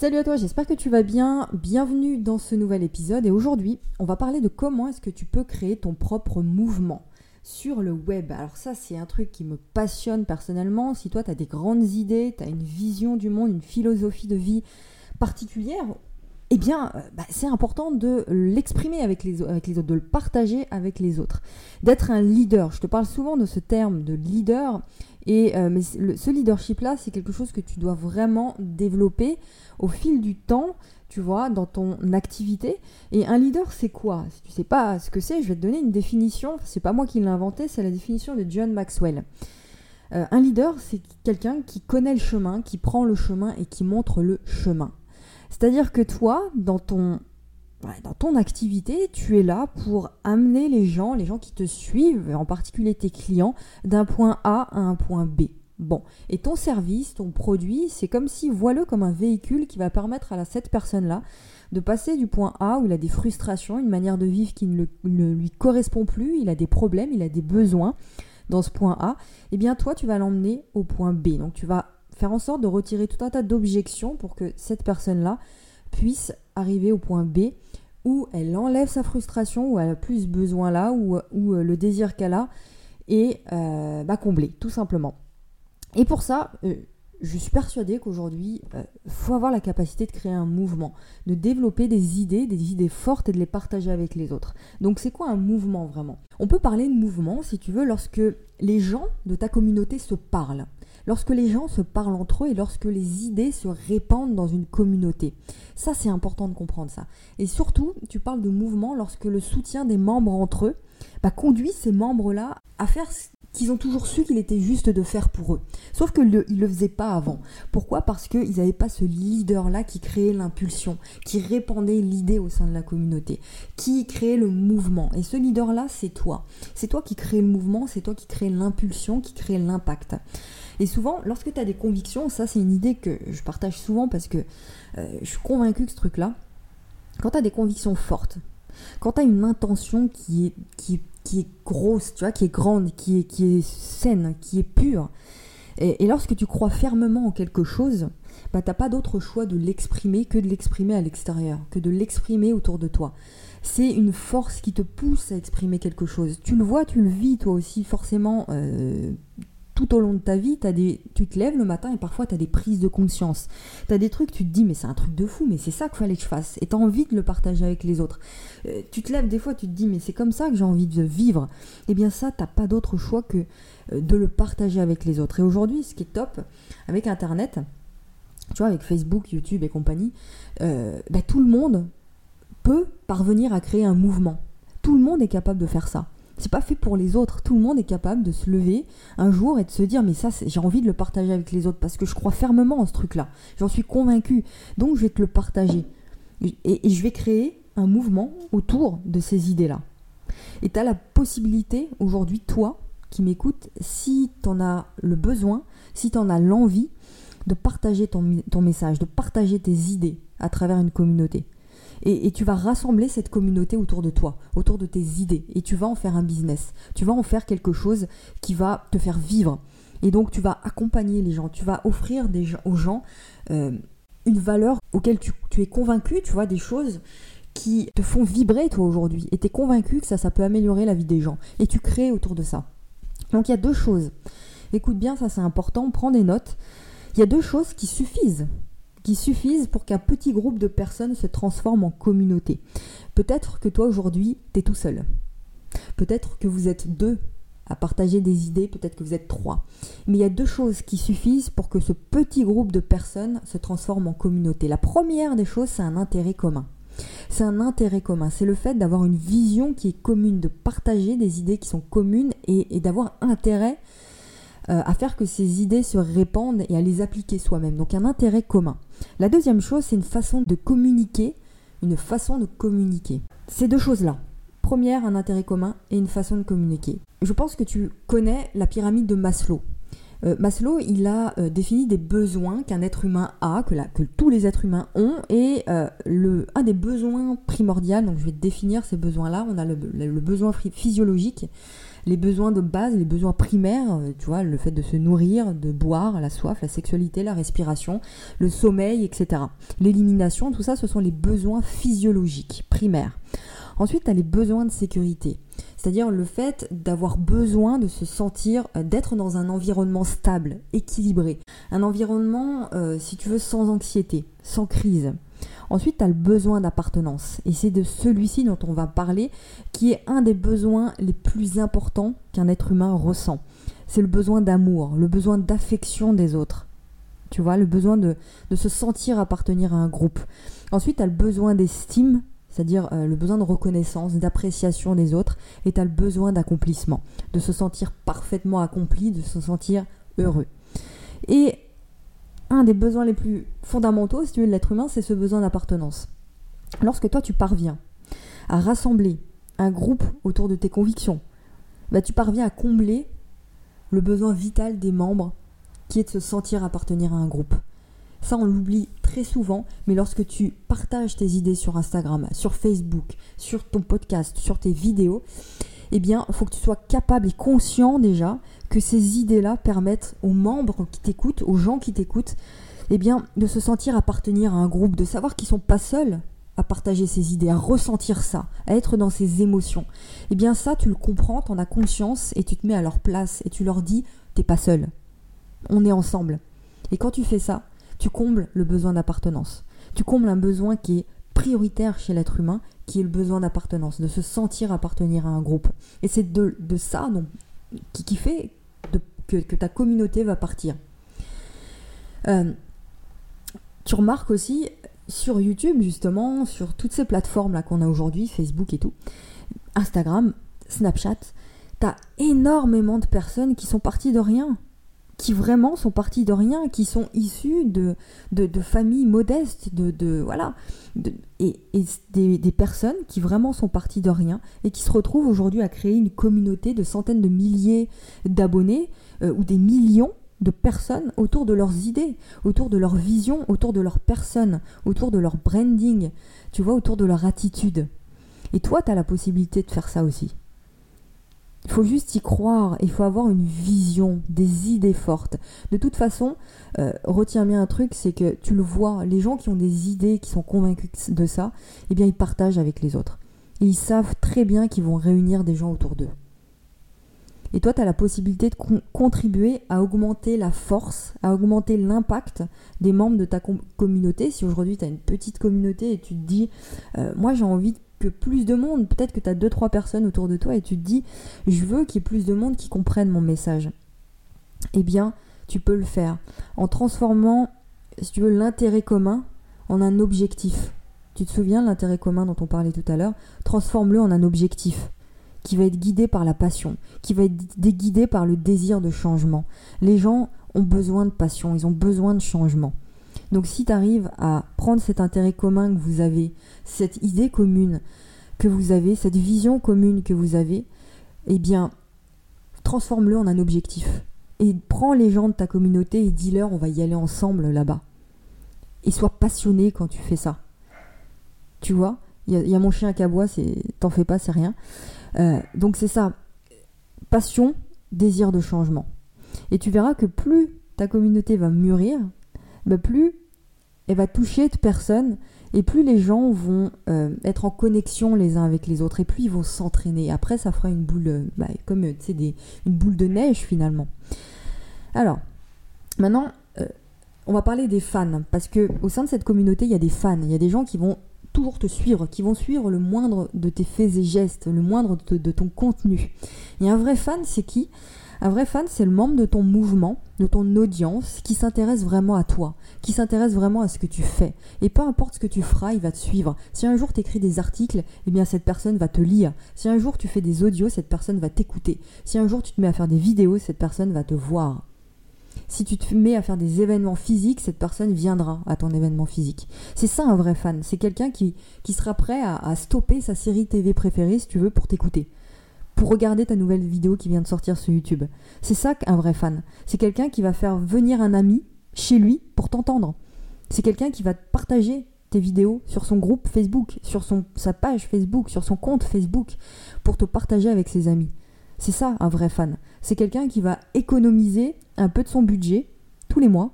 Salut à toi, j'espère que tu vas bien. Bienvenue dans ce nouvel épisode et aujourd'hui, on va parler de comment est-ce que tu peux créer ton propre mouvement sur le web. Alors ça, c'est un truc qui me passionne personnellement. Si toi, tu as des grandes idées, tu une vision du monde, une philosophie de vie particulière, eh bien, euh, bah, c'est important de l'exprimer avec les, autres, de le partager avec les autres, d'être un leader. Je te parle souvent de ce terme de leader, et euh, mais ce leadership-là, c'est quelque chose que tu dois vraiment développer au fil du temps, tu vois, dans ton activité. Et un leader, c'est quoi? Si tu sais pas ce que c'est, je vais te donner une définition. C'est pas moi qui l'ai inventé, c'est la définition de John Maxwell. Euh, un leader, c'est quelqu'un qui connaît le chemin, qui prend le chemin et qui montre le chemin. C'est-à-dire que toi, dans ton, dans ton activité, tu es là pour amener les gens, les gens qui te suivent, en particulier tes clients, d'un point A à un point B. Bon, et ton service, ton produit, c'est comme si, vois-le comme un véhicule qui va permettre à cette personne-là de passer du point A où il a des frustrations, une manière de vivre qui ne, ne, lui correspond plus, il a des problèmes, il a des besoins dans ce point A, et eh bien toi tu vas l'emmener au point B. Donc tu vas faire en sorte de retirer tout un tas d'objections pour que cette personne-là puisse arriver au point B où elle enlève sa frustration, où elle a plus besoin là, où, euh, le désir qu'elle a est euh, bah, comblé, tout simplement. Et pour ça, euh, je suis persuadée qu'aujourd'hui, il faut avoir la capacité de créer un mouvement, de développer des idées, des idées fortes et de les partager avec les autres. Donc c'est quoi un mouvement vraiment? On peut parler de mouvement, si tu veux, lorsque les gens de ta communauté se parlent lorsque les gens se parlent entre eux et lorsque les idées se répandent dans une communauté. Ça, c'est important de comprendre ça. Et surtout, tu parles de mouvement lorsque le soutien des membres entre eux bah, conduit ces membres-là à faire ce qu'ils ont toujours su qu'il était juste de faire pour eux. Sauf qu'ils ne le faisaient pas avant. Pourquoi? Parce qu'ils n'avaient pas ce leader-là qui créait l'impulsion, qui répandait l'idée au sein de la communauté, qui créait le mouvement. Et ce leader-là, c'est toi. C'est toi qui crée le mouvement, c'est toi qui crée l'impulsion, qui crée l'impact. Et souvent, lorsque tu as des convictions, ça c'est une idée que je partage souvent parce que euh, je suis convaincue que ce truc-là, quand tu as des convictions fortes, quand tu as une intention qui est, grosse, tu vois, qui est grande, qui est, qui est saine, qui est pure, et, lorsque tu crois fermement en quelque chose, bah, t'as pas d'autre choix de l'exprimer que de l'exprimer à l'extérieur, que de l'exprimer autour de toi. C'est une force qui te pousse à exprimer quelque chose. Tu le vois, tu le vis toi aussi forcément. Euh, tout au long de ta vie, as des, tu te lèves le matin et parfois tu as des prises de conscience. Tu as des trucs, tu te dis, mais c'est un truc de fou, mais c'est ça qu'il fallait que je fasse. Et tu as envie de le partager avec les autres. Euh, tu te lèves des fois, tu te dis, mais c'est comme ça que j'ai envie de vivre. Eh bien, ça, t'as pas d'autre choix que euh, de le partager avec les autres. Et aujourd'hui, ce qui est top avec Internet, tu vois, avec Facebook, YouTube et compagnie, euh, bah, tout le monde peut parvenir à créer un mouvement. Tout le monde est capable de faire ça. C'est pas fait pour les autres. Tout le monde est capable de se lever un jour et de se dire mais ça j'ai envie de le partager avec les autres parce que je crois fermement en ce truc-là. J'en suis convaincu. Donc je vais te le partager. Et, je vais créer un mouvement autour de ces idées-là. Et tu as la possibilité aujourd'hui, toi qui m'écoutes, si tu en as le besoin, si tu en as l'envie, de partager ton message, de partager tes idées à travers une communauté. Et, tu vas rassembler cette communauté autour de toi, autour de tes idées. Et tu vas en faire un business. Tu vas en faire quelque chose qui va te faire vivre. Et donc tu vas accompagner les gens. Tu vas offrir aux gens euh, une valeur auquel tu, es convaincu, tu vois, des choses qui te font vibrer toi aujourd'hui. Et tu es convaincu que ça, ça peut améliorer la vie des gens. Et tu crées autour de ça. Donc il y a deux choses. Écoute bien, ça c'est important, prends des notes. Il y a deux choses qui suffisent qui suffisent pour qu'un petit groupe de personnes se transforme en communauté. Peut-être que toi aujourd'hui, tu es tout seul. Peut-être que vous êtes deux à partager des idées, peut-être que vous êtes trois. Mais il y a deux choses qui suffisent pour que ce petit groupe de personnes se transforme en communauté. La première des choses, c'est un intérêt commun. C'est un intérêt commun, c'est le fait d'avoir une vision qui est commune, de partager des idées qui sont communes et, et d'avoir intérêt euh, à faire que ces idées se répandent et à les appliquer soi-même. Donc un intérêt commun. La deuxième chose, c'est une façon de communiquer, une façon de communiquer. Ces deux choses-là. Première, un intérêt commun et une façon de communiquer. Je pense que tu connais la pyramide de Maslow. Euh, Maslow, il a euh, défini des besoins qu'un être humain a, que, tous les êtres humains ont, et le, un des besoins primordiaux, donc je vais définir ces besoins-là, on a le besoin physiologique, les besoins de base, les besoins primaires, euh, tu vois, le fait de se nourrir, de boire, la soif, la sexualité, la respiration, le sommeil, etc. L'élimination, tout ça, ce sont les besoins physiologiques primaires. Ensuite, tu as les besoins de sécurité, c'est-à-dire le fait d'avoir besoin de se sentir, euh, d'être dans un environnement stable, équilibré, un environnement, euh, si tu veux, sans anxiété, sans crise. Ensuite, tu as le besoin d'appartenance. Et c'est de celui-ci dont on va parler, qui est un des besoins les plus importants qu'un être humain ressent. C'est le besoin d'amour, le besoin d'affection des autres. Tu vois, le besoin de, se sentir appartenir à un groupe. Ensuite, tu as le besoin d'estime, c'est-à-dire euh, le besoin de reconnaissance, d'appréciation des autres, et tu as le besoin d'accomplissement, de se sentir parfaitement accompli, de se sentir heureux. Et un des besoins les plus fondamentaux, si tu veux, de l'être humain, c'est ce besoin d'appartenance. Lorsque toi, tu parviens à rassembler un groupe autour de tes convictions, bah, tu parviens à combler le besoin vital des membres qui est de se sentir appartenir à un groupe. Ça, on l'oublie très souvent, mais lorsque tu partages tes idées sur Instagram, sur Facebook, sur ton podcast, sur tes vidéos, eh bien, il faut que tu sois capable et conscient déjà que ces idées-là permettent aux membres qui t'écoutent, aux gens qui t'écoutent, eh bien, de se sentir appartenir à un groupe, de savoir qu'ils sont pas seuls à partager ces idées, à ressentir ça, à être dans ces émotions. Eh bien, ça, tu le comprends, tu en as conscience et tu te mets à leur place et tu leur dis, t'es pas seul. On est ensemble. Et quand tu fais ça, tu combles le besoin d'appartenance. Tu combles un besoin qui est prioritaire chez l'être humain, qui est le besoin d'appartenance, de se sentir appartenir à un groupe. Et c'est de, ça donc, qui, qui fait que, ta communauté va partir. Euh, tu remarques aussi sur YouTube, justement, sur toutes ces plateformes-là qu'on a aujourd'hui, Facebook et tout, Instagram, Snapchat, tu as énormément de personnes qui sont parties de rien, qui vraiment sont parties de rien, qui sont issues de, de, familles modestes, de, de voilà, et, des, des, personnes qui vraiment sont parties de rien et qui se retrouvent aujourd'hui à créer une communauté de centaines de milliers d'abonnés euh, ou des millions de personnes autour de leurs idées, autour de leur vision, autour de leur personne, autour de leur branding, tu vois, autour de leur attitude. Et toi, tu as la possibilité de faire ça aussi. Il faut juste y croire, il faut avoir une vision, des idées fortes. De toute façon, euh, retiens bien un truc, c'est que tu le vois, les gens qui ont des idées, qui sont convaincus de ça, eh bien ils partagent avec les autres. Ils savent très bien qu'ils vont réunir des gens autour d'eux. Et toi, tu as la possibilité de contribuer à augmenter la force, à augmenter l'impact des membres de ta communauté. Si aujourd'hui tu as une petite communauté et tu te dis, euh, moi j'ai envie que plus de monde, peut-être que tu as 2-3 personnes autour de toi et tu te dis, je veux qu'il y ait plus de monde qui comprennent mon message. Eh bien, tu peux le faire en transformant, si tu veux, l'intérêt commun en un objectif. Tu te souviens l'intérêt commun dont on parlait tout à l'heure? Transforme-le en un objectif qui va être guidé par la passion, qui va être guidé par le désir de changement. Les gens ont besoin de passion, ils ont besoin de changement. Donc si tu arrives à prendre cet intérêt commun que vous avez, cette idée commune que vous avez, cette vision commune que vous avez, eh bien, transforme-le en un objectif. Et prends les gens de ta communauté et dis-leur on va y aller ensemble là-bas. Et sois passionné quand tu fais ça. Tu vois? Il y, a mon chien qui aboie, t'en fais pas, c'est rien. Euh, donc c'est ça, passion, désir de changement. Et tu verras que plus ta communauté va mûrir, bah, plus elle va toucher de personnes et plus les gens vont euh, être en connexion les uns avec les autres et plus ils vont s'entraîner. Après, ça fera une boule, euh, bah, comme des, une boule de neige finalement. Alors, maintenant, on va parler des fans parce que au sein de cette communauté, il y a des fans, il y a des gens qui vont toujours te suivre, qui vont suivre le moindre de tes faits et gestes, le moindre de, ton contenu. Et un vrai fan, c'est qui? Un vrai fan, c'est le membre de ton mouvement, de ton audience, qui s'intéresse vraiment à toi, qui s'intéresse vraiment à ce que tu fais. Et peu importe ce que tu feras, il va te suivre. Si un jour tu écris des articles, eh bien cette personne va te lire. Si un jour tu fais des audios, cette personne va t'écouter. Si un jour tu te mets à faire des vidéos, cette personne va te voir. Si tu te mets à faire des événements physiques, cette personne viendra à ton événement physique. C'est ça un vrai fan. C'est quelqu'un qui, qui sera prêt à, stopper sa série TV préférée, si tu veux, pour t'écouter. Pour regarder ta nouvelle vidéo qui vient de sortir sur YouTube. C'est ça qu'un vrai fan. C'est quelqu'un qui va faire venir un ami chez lui pour t'entendre. C'est quelqu'un qui va partager tes vidéos sur son groupe Facebook, sur sa page Facebook, sur son compte Facebook, pour te partager avec ses amis. C'est ça un vrai fan. C'est quelqu'un qui va économiser un peu de son budget tous les mois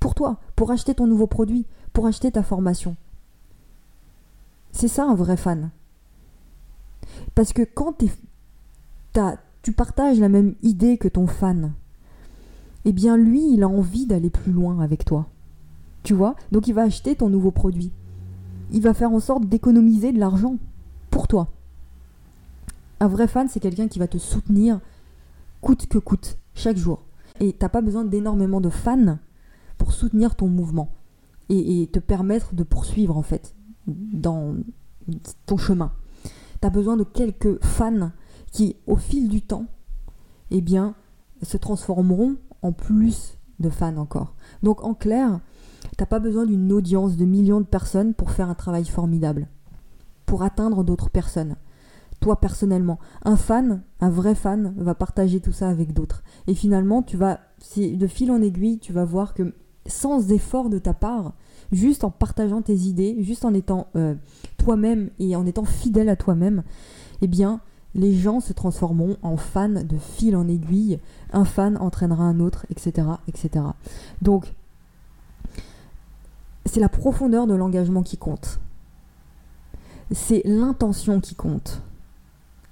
pour toi, pour acheter ton nouveau produit, pour acheter ta formation. C'est ça un vrai fan. Parce que quand tu partages la même idée que ton fan, eh bien lui, il a envie d'aller plus loin avec toi. Tu vois? Donc il va acheter ton nouveau produit. Il va faire en sorte d'économiser de l'argent pour toi. Un vrai fan, c'est quelqu'un qui va te soutenir coûte que coûte, chaque jour. Et t'as pas besoin d'énormément de fans pour soutenir ton mouvement et, te permettre de poursuivre en fait dans ton chemin. Tu as besoin de quelques fans qui, au fil du temps, eh bien, se transformeront en plus de fans encore. Donc en clair, t'as pas besoin d'une audience de millions de personnes pour faire un travail formidable, pour atteindre d'autres personnes. Toi personnellement, un fan, un vrai fan, va partager tout ça avec d'autres. Et finalement, tu vas, de fil en aiguille, tu vas voir que sans effort de ta part, juste en partageant tes idées, juste en étant euh, toi-même et en étant fidèle à toi-même, eh bien, les gens se transformeront en fans de fil en aiguille. Un fan entraînera un autre, etc., etc. Donc, c'est la profondeur de l'engagement qui compte. C'est l'intention qui compte.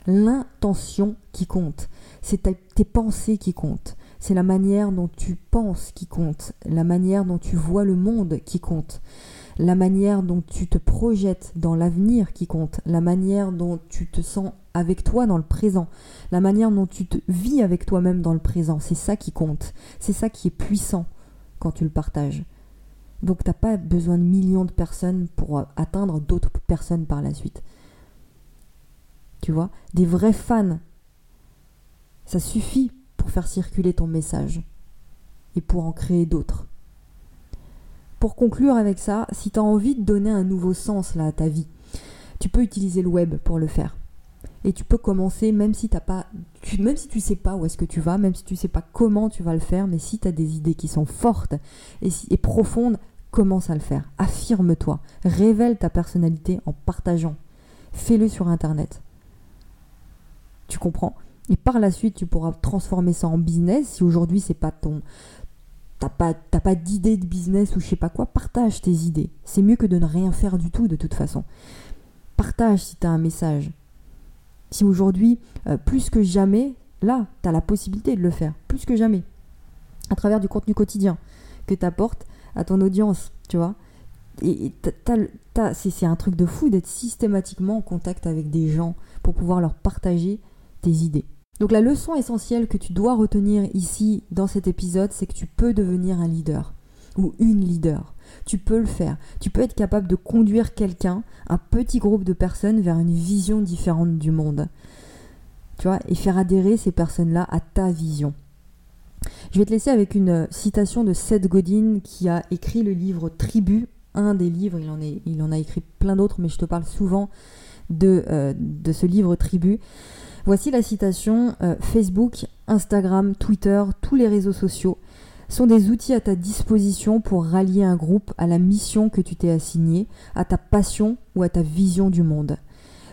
L'intention qui compte. C'est tes pensées qui comptent. C'est la manière dont tu penses qui compte, la manière dont tu vois le monde qui compte, la manière dont tu te projettes dans l'avenir qui compte, la manière dont tu te sens avec toi dans le présent, la manière dont tu te vis avec toi-même dans le présent. C'est ça qui compte. C'est ça qui est puissant quand tu le partages. Donc t'as pas besoin de millions de personnes pour atteindre d'autres personnes par la suite. Tu vois, des vrais fans, ça suffit faire circuler ton message et pour en créer d'autres. Pour conclure avec ça, si tu as envie de donner un nouveau sens à ta vie, tu peux utiliser le web pour le faire. Et tu peux commencer même si t'as pas tu, même si tu sais pas où est-ce que tu vas, même si tu sais pas comment tu vas le faire, mais si tu as des idées qui sont fortes et, et profondes, commence à le faire. Affirme-toi, révèle ta personnalité en partageant. Fais-le sur internet. Tu comprends? Et par la suite, tu pourras transformer ça en business. Si aujourd'hui, c'est pas ton. T'as pas, d'idée de business ou je sais pas quoi, partage tes idées. C'est mieux que de ne rien faire du tout de toute façon. Partage si tu as un message. Si aujourd'hui, euh, plus que jamais, là, tu as la possibilité de le faire. Plus que jamais. À travers du contenu quotidien que tu apportes à ton audience, tu vois. Et c'est un truc de fou d'être systématiquement en contact avec des gens pour pouvoir leur partager tes idées. Donc la leçon essentielle que tu dois retenir ici dans cet épisode, c'est que tu peux devenir un leader ou une leader. Tu peux le faire. Tu peux être capable de conduire quelqu'un, un petit groupe de personnes vers une vision différente du monde. Tu vois, et faire adhérer ces personnes-là à ta vision. Je vais te laisser avec une citation de Seth Godin qui a écrit le livre Tribu, un des livres, il en, a écrit plein d'autres, mais je te parle souvent de, euh, de ce livre Tribu. Voici la citation euh, Facebook, Instagram, Twitter, tous les réseaux sociaux sont des outils à ta disposition pour rallier un groupe à la mission que tu t'es assignée, à ta passion ou à ta vision du monde.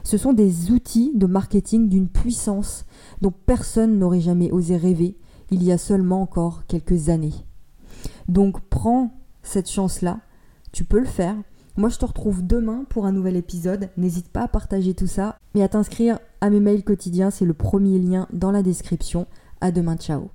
Ce sont des outils de marketing d'une puissance dont personne n'aurait jamais osé rêver il y a seulement encore quelques années. Donc prends cette chance-là, tu peux le faire, moi, je te retrouve demain pour un nouvel épisode. N'hésite pas à partager tout ça et à t'inscrire à mes mails quotidiens. C'est le premier lien dans la description. À demain, ciao.